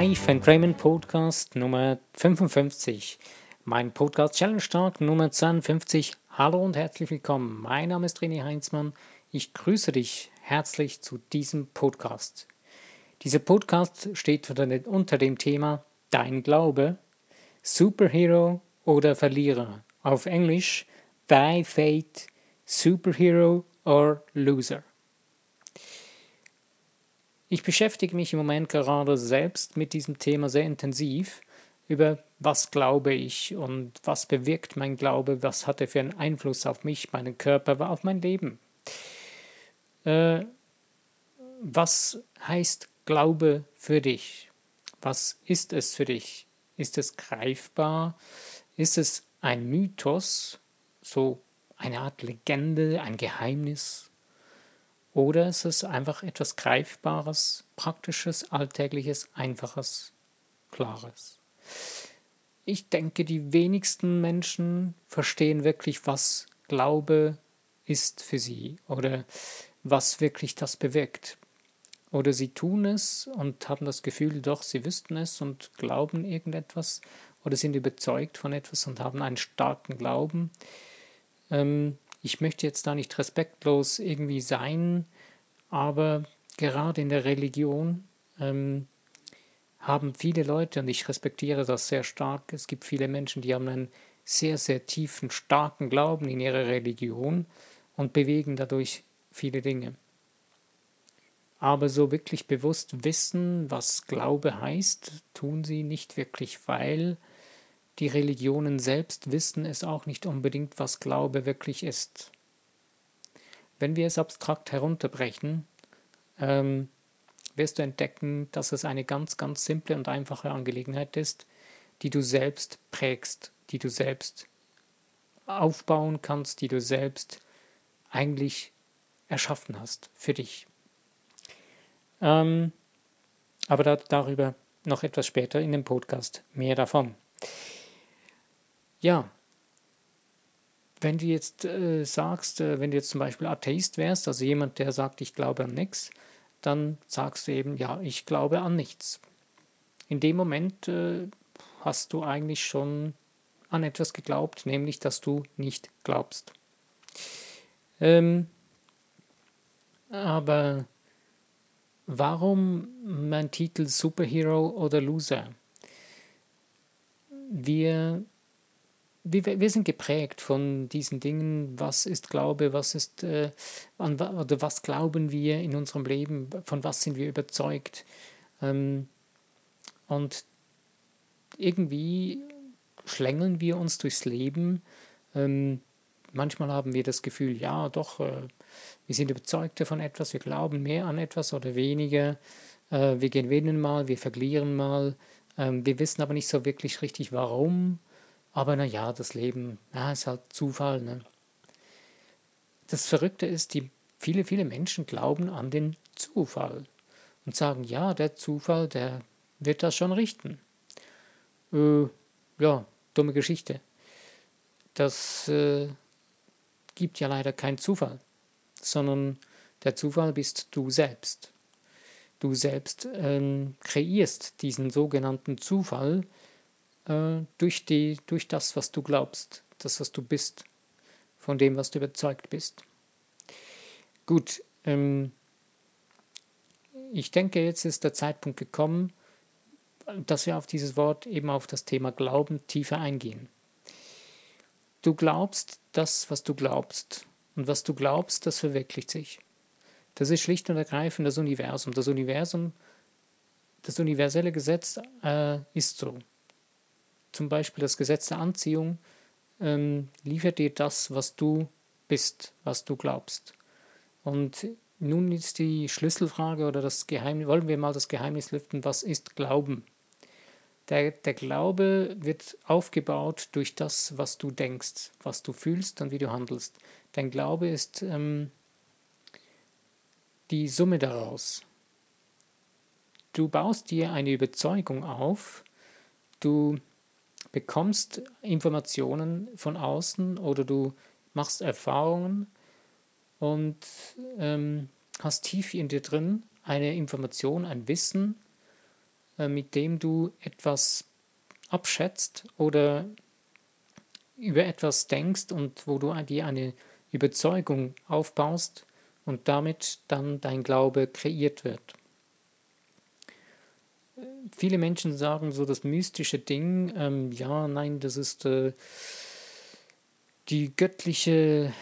And Raymond Podcast Nummer 55. Mein Podcast Challenge Tag Nummer 52. Hallo und herzlich willkommen. Mein Name ist René Heinzmann. Ich grüße dich herzlich zu diesem Podcast. Dieser Podcast steht unter dem Thema Dein Glaube, Superhero oder Verlierer. Auf Englisch Thy Fate, Superhero or Loser. Ich beschäftige mich im Moment gerade selbst mit diesem Thema sehr intensiv, über was glaube ich und was bewirkt mein Glaube, was hat er für einen Einfluss auf mich, meinen Körper, auf mein Leben. Äh, was heißt Glaube für dich? Was ist es für dich? Ist es greifbar? Ist es ein Mythos, so eine Art Legende, ein Geheimnis? Oder ist es einfach etwas Greifbares, Praktisches, Alltägliches, Einfaches, Klares? Ich denke, die wenigsten Menschen verstehen wirklich, was Glaube ist für sie oder was wirklich das bewirkt. Oder sie tun es und haben das Gefühl, doch, sie wüssten es und glauben irgendetwas oder sind überzeugt von etwas und haben einen starken Glauben. Ähm, ich möchte jetzt da nicht respektlos irgendwie sein, aber gerade in der Religion ähm, haben viele Leute, und ich respektiere das sehr stark, es gibt viele Menschen, die haben einen sehr, sehr tiefen, starken Glauben in ihre Religion und bewegen dadurch viele Dinge. Aber so wirklich bewusst wissen, was Glaube heißt, tun sie nicht wirklich, weil die Religionen selbst wissen es auch nicht unbedingt, was Glaube wirklich ist. Wenn wir es abstrakt herunterbrechen, ähm, wirst du entdecken, dass es eine ganz, ganz simple und einfache Angelegenheit ist, die du selbst prägst, die du selbst aufbauen kannst, die du selbst eigentlich erschaffen hast für dich. Ähm, aber da, darüber noch etwas später in dem Podcast mehr davon. Ja, wenn du jetzt äh, sagst, äh, wenn du jetzt zum Beispiel Atheist wärst, also jemand, der sagt, ich glaube an nichts, dann sagst du eben, ja, ich glaube an nichts. In dem Moment äh, hast du eigentlich schon an etwas geglaubt, nämlich dass du nicht glaubst. Ähm, aber warum mein Titel Superhero oder Loser? Wir wir, wir sind geprägt von diesen Dingen, was ist Glaube, was ist, äh, an, oder was glauben wir in unserem Leben, von was sind wir überzeugt. Ähm, und irgendwie schlängeln wir uns durchs Leben. Ähm, manchmal haben wir das Gefühl, ja, doch, äh, wir sind überzeugt von etwas, wir glauben mehr an etwas oder weniger. Äh, wir gewinnen mal, wir verlieren mal. Ähm, wir wissen aber nicht so wirklich richtig, warum. Aber naja, das Leben, ja, ist halt Zufall. Ne? Das Verrückte ist, die viele, viele Menschen glauben an den Zufall und sagen, ja, der Zufall, der wird das schon richten. Äh, ja, dumme Geschichte. Das äh, gibt ja leider keinen Zufall, sondern der Zufall bist du selbst. Du selbst ähm, kreierst diesen sogenannten Zufall, äh, durch, die, durch das, was du glaubst, das, was du bist, von dem, was du überzeugt bist. Gut, ähm, ich denke, jetzt ist der Zeitpunkt gekommen, dass wir auf dieses Wort eben auf das Thema Glauben tiefer eingehen. Du glaubst das, was du glaubst. Und was du glaubst, das verwirklicht sich. Das ist schlicht und ergreifend das Universum. Das Universum, das universelle Gesetz äh, ist so zum Beispiel das Gesetz der Anziehung, ähm, liefert dir das, was du bist, was du glaubst. Und nun ist die Schlüsselfrage oder das Geheimnis, wollen wir mal das Geheimnis lüften, was ist Glauben? Der, der Glaube wird aufgebaut durch das, was du denkst, was du fühlst und wie du handelst. Dein Glaube ist ähm, die Summe daraus. Du baust dir eine Überzeugung auf, du bekommst Informationen von außen oder du machst Erfahrungen und ähm, hast tief in dir drin eine Information, ein Wissen, äh, mit dem du etwas abschätzt oder über etwas denkst und wo du dir eine Überzeugung aufbaust und damit dann dein Glaube kreiert wird. Viele Menschen sagen so das mystische Ding, ähm, ja, nein, das ist äh, die göttliche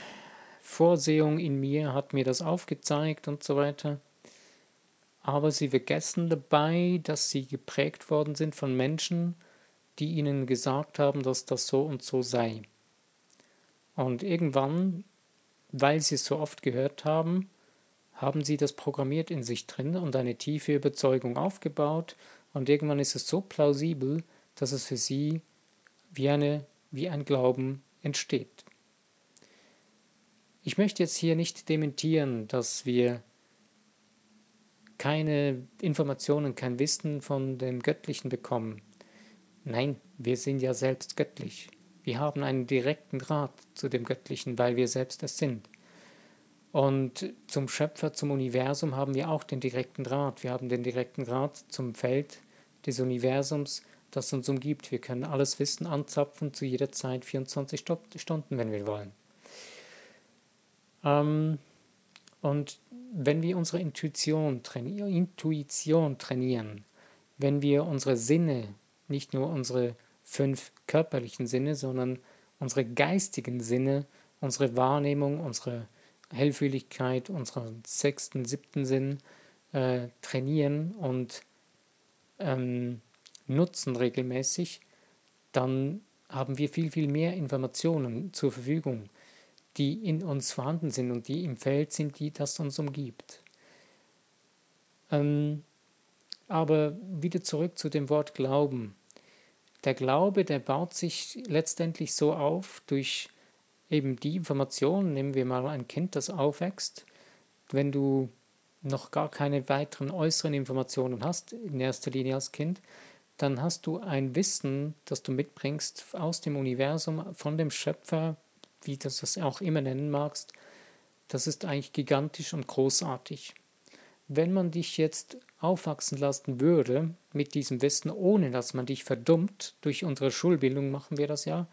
Vorsehung in mir hat mir das aufgezeigt und so weiter. Aber sie vergessen dabei, dass sie geprägt worden sind von Menschen, die ihnen gesagt haben, dass das so und so sei. Und irgendwann, weil sie es so oft gehört haben, haben sie das programmiert in sich drin und eine tiefe Überzeugung aufgebaut und irgendwann ist es so plausibel, dass es für sie wie, eine, wie ein Glauben entsteht. Ich möchte jetzt hier nicht dementieren, dass wir keine Informationen, kein Wissen von dem Göttlichen bekommen. Nein, wir sind ja selbst göttlich. Wir haben einen direkten Draht zu dem Göttlichen, weil wir selbst es sind. Und zum Schöpfer, zum Universum haben wir auch den direkten Draht. Wir haben den direkten Draht zum Feld des Universums, das uns umgibt. Wir können alles Wissen anzapfen zu jeder Zeit, 24 Stunden, wenn wir wollen. Ähm, und wenn wir unsere Intuition, traini Intuition trainieren, wenn wir unsere Sinne, nicht nur unsere fünf körperlichen Sinne, sondern unsere geistigen Sinne, unsere Wahrnehmung, unsere Hellfühligkeit, unseren sechsten, siebten Sinn äh, trainieren und ähm, nutzen regelmäßig, dann haben wir viel, viel mehr Informationen zur Verfügung die in uns vorhanden sind und die im Feld sind, die das uns umgibt. Ähm, aber wieder zurück zu dem Wort Glauben. Der Glaube, der baut sich letztendlich so auf durch eben die Informationen. Nehmen wir mal ein Kind, das aufwächst. Wenn du noch gar keine weiteren äußeren Informationen hast, in erster Linie als Kind, dann hast du ein Wissen, das du mitbringst aus dem Universum, von dem Schöpfer, wie du das auch immer nennen magst, das ist eigentlich gigantisch und großartig. Wenn man dich jetzt aufwachsen lassen würde mit diesem Wissen, ohne dass man dich verdummt, durch unsere Schulbildung machen wir das ja,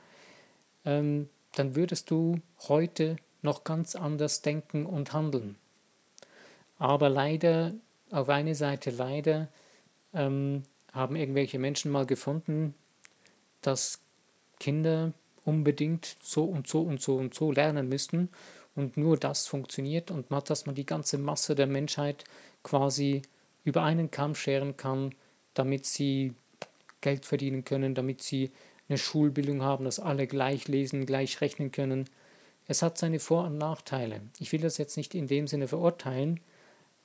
ähm, dann würdest du heute noch ganz anders denken und handeln. Aber leider, auf eine Seite leider, ähm, haben irgendwelche Menschen mal gefunden, dass Kinder unbedingt so und so und so und so lernen müssten und nur das funktioniert und dass man die ganze Masse der Menschheit quasi über einen Kamm scheren kann, damit sie Geld verdienen können, damit sie eine Schulbildung haben, dass alle gleich lesen, gleich rechnen können. Es hat seine Vor- und Nachteile. Ich will das jetzt nicht in dem Sinne verurteilen,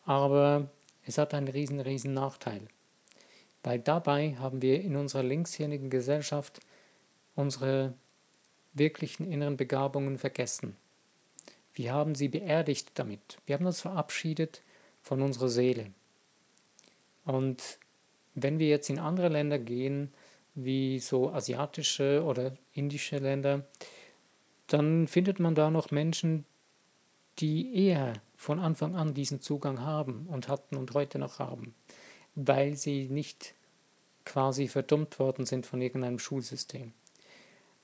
aber es hat einen riesen, riesen Nachteil. Weil dabei haben wir in unserer linkshirnigen Gesellschaft unsere wirklichen inneren Begabungen vergessen. Wir haben sie beerdigt damit. Wir haben uns verabschiedet von unserer Seele. Und wenn wir jetzt in andere Länder gehen, wie so asiatische oder indische Länder, dann findet man da noch Menschen, die eher von Anfang an diesen Zugang haben und hatten und heute noch haben, weil sie nicht quasi verdummt worden sind von irgendeinem Schulsystem.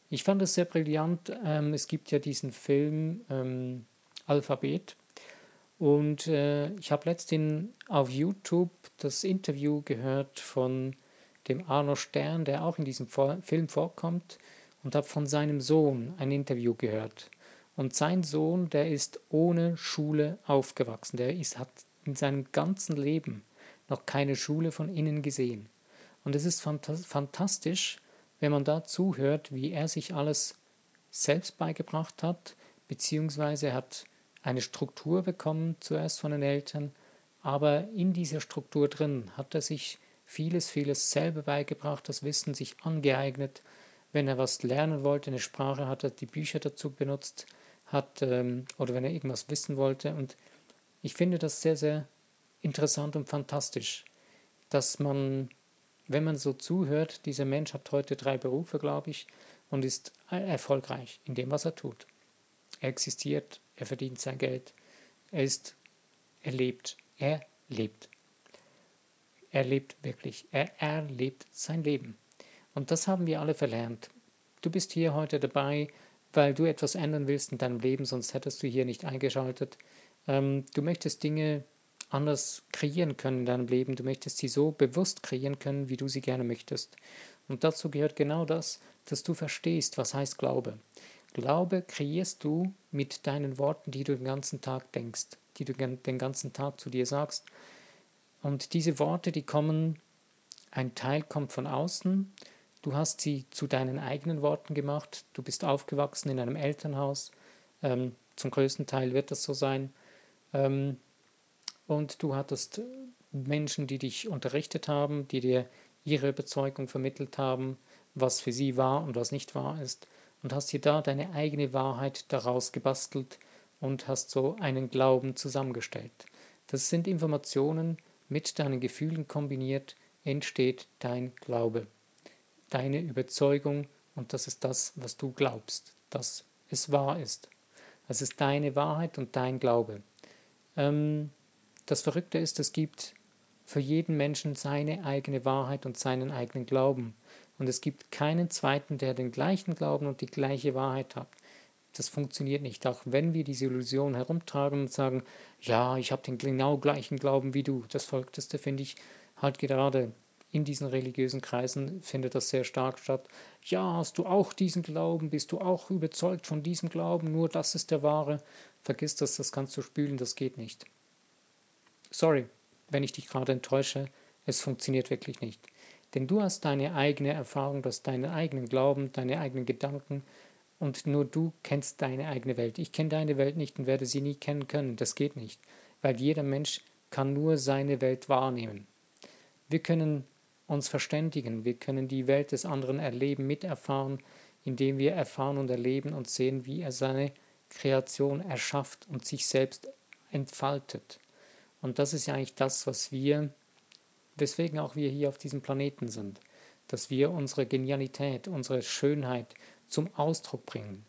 Ich fand es sehr brillant. Ähm, es gibt ja diesen Film ähm, Alphabet. Und äh, ich habe letztens auf YouTube das Interview gehört von dem Arno Stern, der auch in diesem Film vorkommt, und habe von seinem Sohn ein Interview gehört. Und sein Sohn, der ist ohne Schule aufgewachsen. Der ist, hat in seinem ganzen Leben noch keine Schule von innen gesehen. Und es ist fantastisch, wenn man da zuhört, wie er sich alles selbst beigebracht hat, beziehungsweise hat eine Struktur bekommen, zuerst von den Eltern, aber in dieser Struktur drin hat er sich vieles, vieles selber beigebracht, das Wissen sich angeeignet. Wenn er was lernen wollte, eine Sprache, hat er die Bücher dazu benutzt, hat, ähm, oder wenn er irgendwas wissen wollte. Und ich finde das sehr, sehr interessant und fantastisch, dass man wenn man so zuhört, dieser Mensch hat heute drei Berufe, glaube ich, und ist erfolgreich in dem, was er tut. Er existiert, er verdient sein Geld, er ist, er lebt, er lebt. Er lebt wirklich. Er erlebt sein Leben. Und das haben wir alle verlernt. Du bist hier heute dabei, weil du etwas ändern willst in deinem Leben, sonst hättest du hier nicht eingeschaltet. Ähm, du möchtest Dinge anders kreieren können in deinem Leben. Du möchtest sie so bewusst kreieren können, wie du sie gerne möchtest. Und dazu gehört genau das, dass du verstehst, was heißt Glaube. Glaube kreierst du mit deinen Worten, die du den ganzen Tag denkst, die du den ganzen Tag zu dir sagst. Und diese Worte, die kommen, ein Teil kommt von außen, du hast sie zu deinen eigenen Worten gemacht, du bist aufgewachsen in einem Elternhaus, ähm, zum größten Teil wird das so sein, ähm, und du hattest Menschen, die dich unterrichtet haben, die dir ihre Überzeugung vermittelt haben, was für sie wahr und was nicht wahr ist, und hast dir da deine eigene Wahrheit daraus gebastelt und hast so einen Glauben zusammengestellt. Das sind Informationen, mit deinen Gefühlen kombiniert entsteht dein Glaube, deine Überzeugung und das ist das, was du glaubst, dass es wahr ist. Das ist deine Wahrheit und dein Glaube. Ähm, das Verrückte ist, es gibt für jeden Menschen seine eigene Wahrheit und seinen eigenen Glauben. Und es gibt keinen zweiten, der den gleichen Glauben und die gleiche Wahrheit hat. Das funktioniert nicht. Auch wenn wir diese Illusion herumtragen und sagen, ja, ich habe den genau gleichen Glauben wie du. Das Verrückteste finde ich halt gerade in diesen religiösen Kreisen findet das sehr stark statt. Ja, hast du auch diesen Glauben? Bist du auch überzeugt von diesem Glauben? Nur das ist der wahre. Vergiss das, das kannst du spülen, das geht nicht. Sorry, wenn ich dich gerade enttäusche, es funktioniert wirklich nicht. Denn du hast deine eigene Erfahrung, du hast deinen eigenen Glauben, deine eigenen Gedanken und nur du kennst deine eigene Welt. Ich kenne deine Welt nicht und werde sie nie kennen können. Das geht nicht, weil jeder Mensch kann nur seine Welt wahrnehmen. Wir können uns verständigen, wir können die Welt des anderen erleben, miterfahren, indem wir erfahren und erleben und sehen, wie er seine Kreation erschafft und sich selbst entfaltet. Und das ist ja eigentlich das, was wir, weswegen auch wir hier auf diesem Planeten sind, dass wir unsere Genialität, unsere Schönheit zum Ausdruck bringen.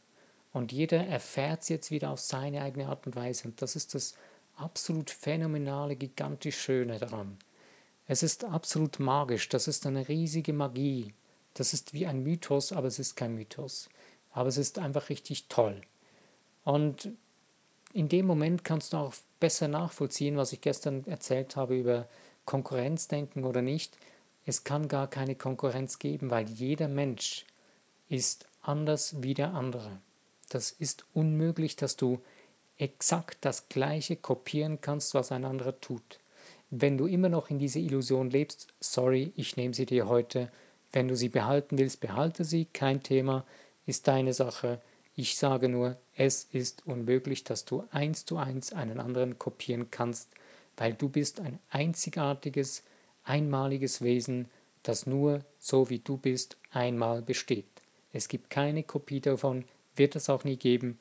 Und jeder erfährt es jetzt wieder auf seine eigene Art und Weise. Und das ist das absolut phänomenale, gigantisch Schöne daran. Es ist absolut magisch, das ist eine riesige Magie. Das ist wie ein Mythos, aber es ist kein Mythos. Aber es ist einfach richtig toll. Und in dem Moment kannst du auch besser nachvollziehen, was ich gestern erzählt habe über Konkurrenzdenken oder nicht. Es kann gar keine Konkurrenz geben, weil jeder Mensch ist anders wie der andere. Das ist unmöglich, dass du exakt das Gleiche kopieren kannst, was ein anderer tut. Wenn du immer noch in dieser Illusion lebst, sorry, ich nehme sie dir heute. Wenn du sie behalten willst, behalte sie, kein Thema, ist deine Sache. Ich sage nur, es ist unmöglich, dass du eins zu eins einen anderen kopieren kannst, weil du bist ein einzigartiges, einmaliges Wesen, das nur so wie du bist einmal besteht. Es gibt keine Kopie davon, wird es auch nie geben.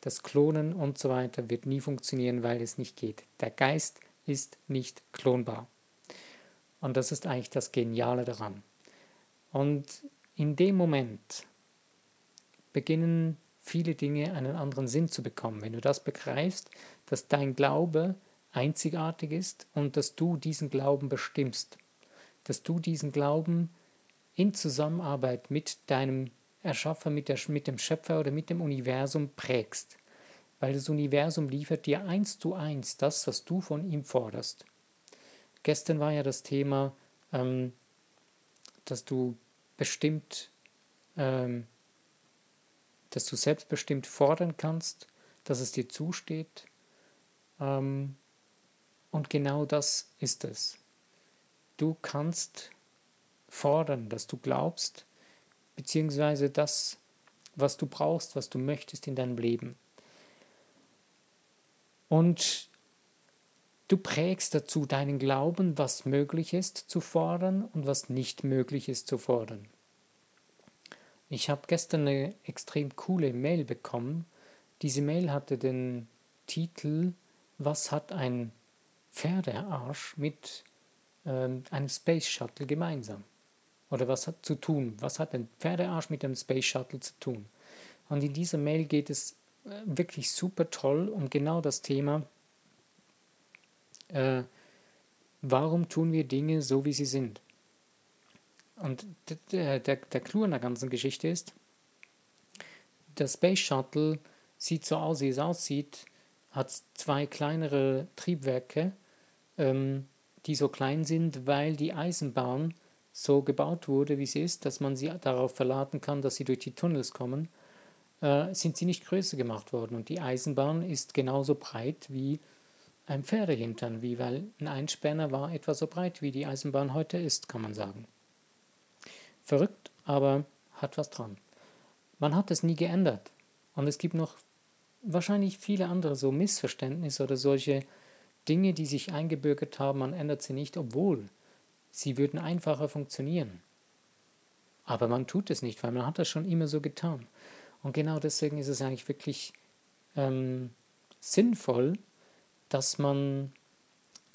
Das Klonen und so weiter wird nie funktionieren, weil es nicht geht. Der Geist ist nicht klonbar. Und das ist eigentlich das Geniale daran. Und in dem Moment beginnen viele Dinge einen anderen Sinn zu bekommen. Wenn du das begreifst, dass dein Glaube einzigartig ist und dass du diesen Glauben bestimmst, dass du diesen Glauben in Zusammenarbeit mit deinem Erschaffer, mit, der, mit dem Schöpfer oder mit dem Universum prägst. Weil das Universum liefert dir eins zu eins das, was du von ihm forderst. Gestern war ja das Thema, ähm, dass du bestimmt ähm, dass du selbstbestimmt fordern kannst, dass es dir zusteht. Ähm, und genau das ist es. Du kannst fordern, dass du glaubst, beziehungsweise das, was du brauchst, was du möchtest in deinem Leben. Und du prägst dazu deinen Glauben, was möglich ist zu fordern und was nicht möglich ist zu fordern. Ich habe gestern eine extrem coole Mail bekommen. Diese Mail hatte den Titel Was hat ein Pferdearsch mit ähm, einem Space Shuttle gemeinsam? Oder was hat zu tun? Was hat ein Pferdearsch mit einem Space Shuttle zu tun? Und in dieser Mail geht es äh, wirklich super toll um genau das Thema, äh, warum tun wir Dinge so, wie sie sind? Und der, der, der Clou an der ganzen Geschichte ist, der Space Shuttle sieht so aus, wie es aussieht, hat zwei kleinere Triebwerke, ähm, die so klein sind, weil die Eisenbahn so gebaut wurde, wie sie ist, dass man sie darauf verladen kann, dass sie durch die Tunnels kommen, äh, sind sie nicht größer gemacht worden. Und die Eisenbahn ist genauso breit wie ein Pferdehintern, wie weil ein Einspänner war etwa so breit, wie die Eisenbahn heute ist, kann man sagen. Verrückt, aber hat was dran. Man hat es nie geändert. Und es gibt noch wahrscheinlich viele andere so Missverständnisse oder solche Dinge, die sich eingebürgert haben, man ändert sie nicht, obwohl sie würden einfacher funktionieren. Aber man tut es nicht, weil man hat das schon immer so getan. Und genau deswegen ist es eigentlich wirklich ähm, sinnvoll, dass man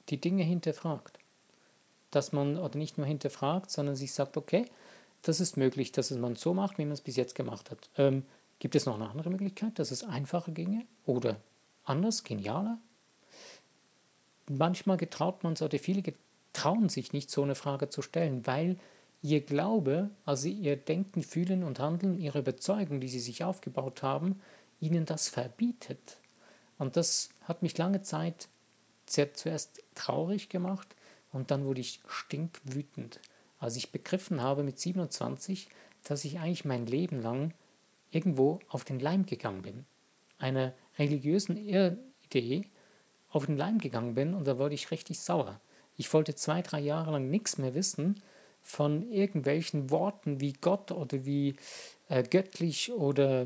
die Dinge hinterfragt. Dass man, oder nicht nur hinterfragt, sondern sich sagt, okay, das ist möglich, dass es man so macht, wie man es bis jetzt gemacht hat. Ähm, gibt es noch eine andere Möglichkeit, dass es einfacher ginge oder anders, genialer? Manchmal getraut man es, oder viele trauen sich nicht, so eine Frage zu stellen, weil ihr Glaube, also ihr Denken, Fühlen und Handeln, ihre Überzeugung, die sie sich aufgebaut haben, ihnen das verbietet. Und das hat mich lange Zeit zuerst traurig gemacht und dann wurde ich stinkwütend, als ich begriffen habe mit 27, dass ich eigentlich mein Leben lang irgendwo auf den Leim gegangen bin. Einer religiösen Idee auf den Leim gegangen bin und da wurde ich richtig sauer. Ich wollte zwei, drei Jahre lang nichts mehr wissen von irgendwelchen Worten wie Gott oder wie äh, göttlich oder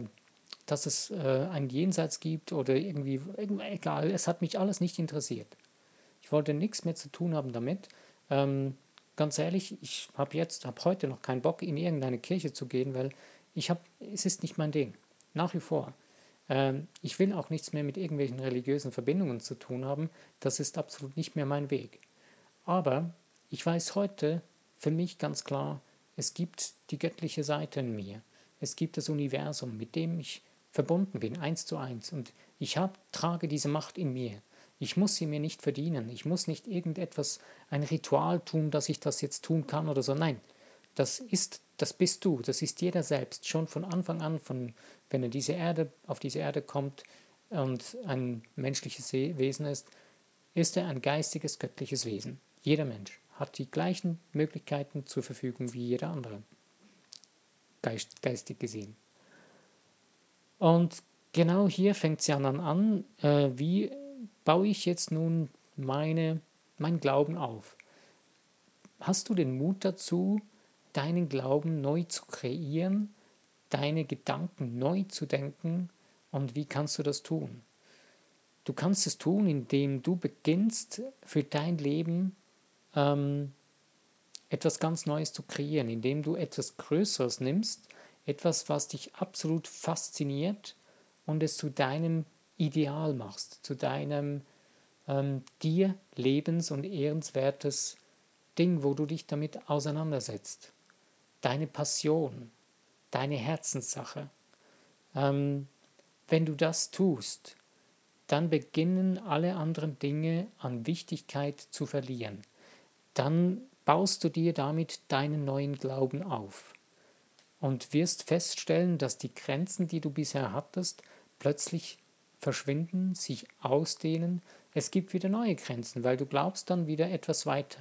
dass es äh, ein Jenseits gibt oder irgendwie, egal, es hat mich alles nicht interessiert. Ich wollte nichts mehr zu tun haben damit. Ähm, ganz ehrlich, ich habe jetzt, habe heute noch keinen Bock, in irgendeine Kirche zu gehen, weil ich habe, es ist nicht mein Ding. Nach wie vor. Ähm, ich will auch nichts mehr mit irgendwelchen religiösen Verbindungen zu tun haben. Das ist absolut nicht mehr mein Weg. Aber ich weiß heute für mich ganz klar, es gibt die göttliche Seite in mir. Es gibt das Universum, mit dem ich verbunden bin, eins zu eins. Und ich hab, trage diese Macht in mir. Ich muss sie mir nicht verdienen. Ich muss nicht irgendetwas, ein Ritual tun, dass ich das jetzt tun kann oder so. Nein, das ist, das bist du. Das ist jeder selbst. Schon von Anfang an, von, wenn er diese Erde, auf diese Erde kommt und ein menschliches Wesen ist, ist er ein geistiges, göttliches Wesen. Jeder Mensch hat die gleichen Möglichkeiten zur Verfügung wie jeder andere, geist, geistig gesehen. Und genau hier fängt es ja dann an, äh, wie baue ich jetzt nun meine, mein Glauben auf? Hast du den Mut dazu, deinen Glauben neu zu kreieren, deine Gedanken neu zu denken und wie kannst du das tun? Du kannst es tun, indem du beginnst für dein Leben ähm, etwas ganz Neues zu kreieren, indem du etwas Größeres nimmst etwas, was dich absolut fasziniert und es zu deinem Ideal machst, zu deinem ähm, dir lebens- und ehrenswertes Ding, wo du dich damit auseinandersetzt. Deine Passion, deine Herzenssache. Ähm, wenn du das tust, dann beginnen alle anderen Dinge an Wichtigkeit zu verlieren. Dann baust du dir damit deinen neuen Glauben auf und wirst feststellen, dass die Grenzen, die du bisher hattest, plötzlich verschwinden, sich ausdehnen. Es gibt wieder neue Grenzen, weil du glaubst dann wieder etwas weiter.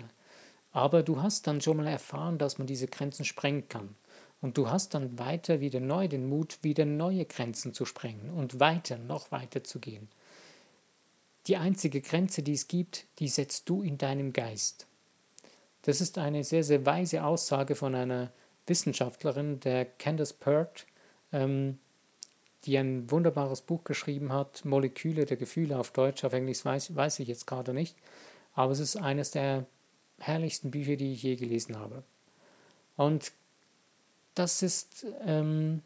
Aber du hast dann schon mal erfahren, dass man diese Grenzen sprengen kann. Und du hast dann weiter wieder neu den Mut, wieder neue Grenzen zu sprengen und weiter, noch weiter zu gehen. Die einzige Grenze, die es gibt, die setzt du in deinem Geist. Das ist eine sehr, sehr weise Aussage von einer Wissenschaftlerin, der Candace Pert, ähm, die ein wunderbares Buch geschrieben hat, Moleküle der Gefühle auf Deutsch, auf Englisch weiß, weiß ich jetzt gerade nicht, aber es ist eines der herrlichsten Bücher, die ich je gelesen habe. Und das ist ähm,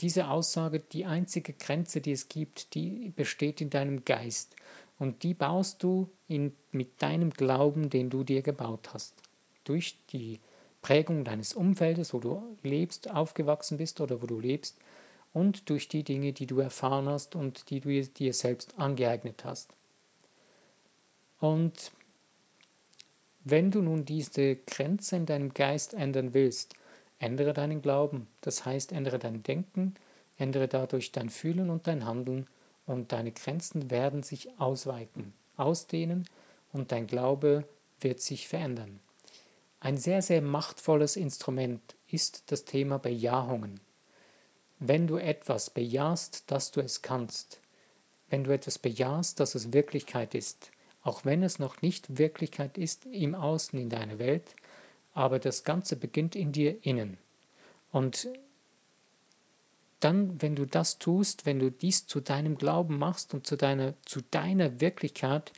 diese Aussage, die einzige Grenze, die es gibt, die besteht in deinem Geist. Und die baust du in, mit deinem Glauben, den du dir gebaut hast. Durch die Prägung deines Umfeldes, wo du lebst, aufgewachsen bist oder wo du lebst und durch die Dinge, die du erfahren hast und die du dir selbst angeeignet hast. Und Wenn du nun diese Grenze in deinem Geist ändern willst, ändere deinen Glauben. Das heißt, ändere dein Denken, ändere dadurch dein Fühlen und dein Handeln und deine Grenzen werden sich ausweiten, ausdehnen und dein Glaube wird sich verändern. Ein sehr, sehr machtvolles Instrument ist das Thema Bejahungen. Wenn du etwas bejahst, dass du es kannst, wenn du etwas bejahst, dass es Wirklichkeit ist, auch wenn es noch nicht Wirklichkeit ist im Außen in deiner Welt, aber das Ganze beginnt in dir innen. Und dann, wenn du das tust, wenn du dies zu deinem Glauben machst und zu deiner, zu deiner Wirklichkeit,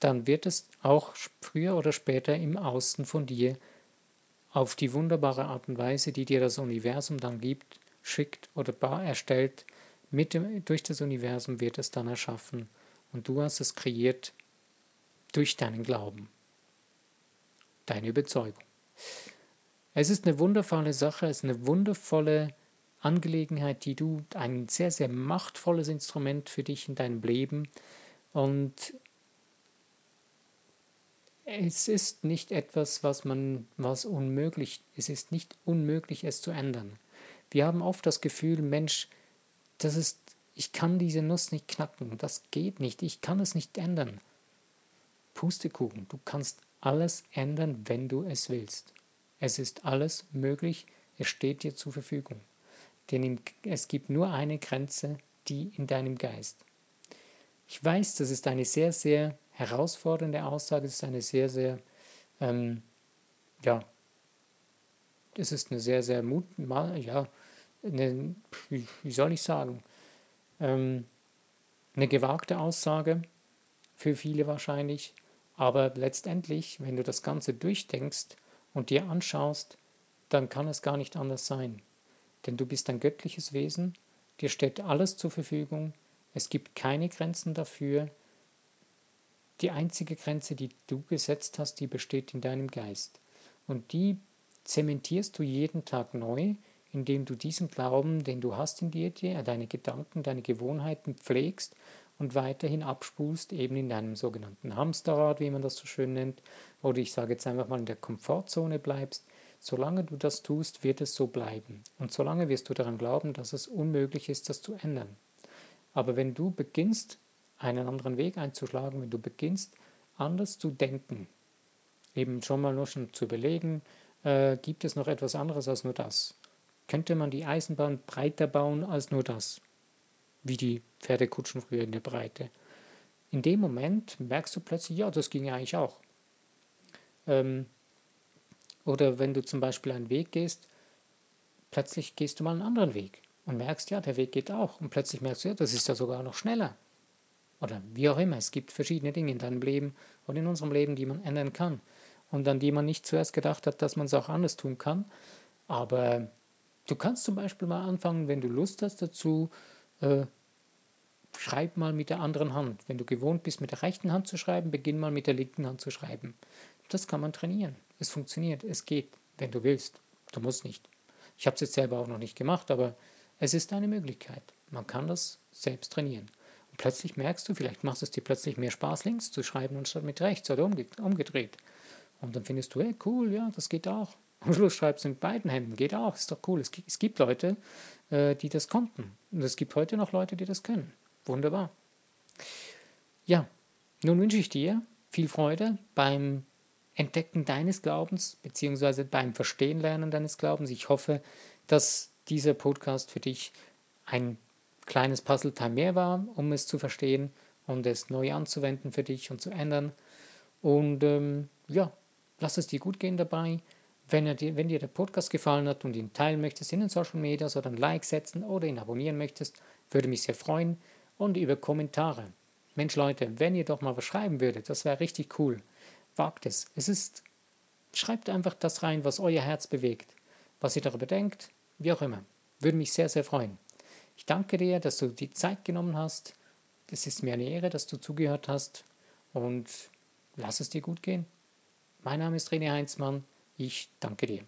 dann wird es auch früher oder später im Außen von dir auf die wunderbare Art und Weise, die dir das Universum dann gibt, schickt oder erstellt, mit dem, durch das Universum wird es dann erschaffen und du hast es kreiert durch deinen Glauben, deine Überzeugung. Es ist eine wundervolle Sache, es ist eine wundervolle Angelegenheit, die du, ein sehr, sehr machtvolles Instrument für dich in deinem Leben. Und es ist nicht etwas, was man, was unmöglich, es ist nicht unmöglich, es zu ändern. Wir haben oft das Gefühl, Mensch, das ist, ich kann diese Nuss nicht knacken, das geht nicht, ich kann es nicht ändern. Pustekuchen, du kannst alles ändern, wenn du es willst. Es ist alles möglich, es steht dir zur Verfügung denn es gibt nur eine Grenze, die in deinem Geist. Ich weiß, das ist eine sehr, sehr herausfordernde Aussage, es ist eine sehr, sehr, ähm, ja, es ist eine sehr, sehr Mut, ja, eine, wie soll ich sagen, ähm, eine gewagte Aussage für viele wahrscheinlich, aber letztendlich, wenn du das Ganze durchdenkst und dir anschaust, dann kann es gar nicht anders sein denn du bist ein göttliches Wesen, dir steht alles zur Verfügung, es gibt keine Grenzen dafür. Die einzige Grenze, die du gesetzt hast, die besteht in deinem Geist. Und die zementierst du jeden Tag neu, indem du diesen Glauben, den du hast in dir, deine Gedanken, deine Gewohnheiten pflegst und weiterhin abspulst, eben in deinem sogenannten Hamsterrad, wie man das so schön nennt, oder ich sage jetzt einfach mal in der Komfortzone bleibst, Solange du das tust, wird es so bleiben. Und solange wirst du daran glauben, dass es unmöglich ist, das zu ändern. Aber wenn du beginnst, einen anderen Weg einzuschlagen, wenn du beginnst, anders zu denken, eben schon mal nur schon zu überlegen, äh, gibt es noch etwas anderes als nur das? Könnte man die Eisenbahn breiter bauen als nur das? Wie die Pferdekutschen früher in der Breite. In dem Moment merkst du plötzlich, ja, das ging eigentlich auch. Ähm, oder wenn du zum Beispiel einen Weg gehst, plötzlich gehst du mal einen anderen Weg und merkst, ja, der Weg geht auch. Und plötzlich merkst du, ja, das ist ja sogar noch schneller. Oder wie auch immer, es gibt verschiedene Dinge in deinem Leben und in unserem Leben, die man ändern kann. Und an die man nicht zuerst gedacht hat, dass man es auch anders tun kann. Aber du kannst zum Beispiel mal anfangen, wenn du Lust hast dazu, äh, schreib mal mit der anderen Hand. Wenn du gewohnt bist, mit der rechten Hand zu schreiben, beginn mal mit der linken Hand zu schreiben. Das kann man trainieren. Es funktioniert, es geht, wenn du willst. Du musst nicht. Ich habe es jetzt selber auch noch nicht gemacht, aber es ist eine Möglichkeit. Man kann das selbst trainieren. Und plötzlich merkst du, vielleicht macht es dir plötzlich mehr Spaß, links zu schreiben anstatt mit rechts oder umgedreht. Und dann findest du, hey, cool, ja, das geht auch. Am Schluss schreibst du mit beiden Händen, geht auch, ist doch cool. Es, es gibt Leute, äh, die das konnten. Und es gibt heute noch Leute, die das können. Wunderbar. Ja, nun wünsche ich dir viel Freude beim Entdecken deines Glaubens, beziehungsweise beim Verstehen lernen deines Glaubens. Ich hoffe, dass dieser Podcast für dich ein kleines Puzzleteil mehr war, um es zu verstehen und es neu anzuwenden für dich und zu ändern. Und ähm, ja, lass es dir gut gehen dabei. Wenn, dir, wenn dir der Podcast gefallen hat und ihn teilen möchtest in den Social Media oder ein Like setzen oder ihn abonnieren möchtest, würde mich sehr freuen. Und über Kommentare. Mensch Leute, wenn ihr doch mal was schreiben würdet, das wäre richtig cool. Wagt es. Es ist, schreibt einfach das rein, was euer Herz bewegt, was ihr darüber denkt, wie auch immer. Würde mich sehr, sehr freuen. Ich danke dir, dass du die Zeit genommen hast. Es ist mir eine Ehre, dass du zugehört hast und lass es dir gut gehen. Mein Name ist René Heinzmann. Ich danke dir.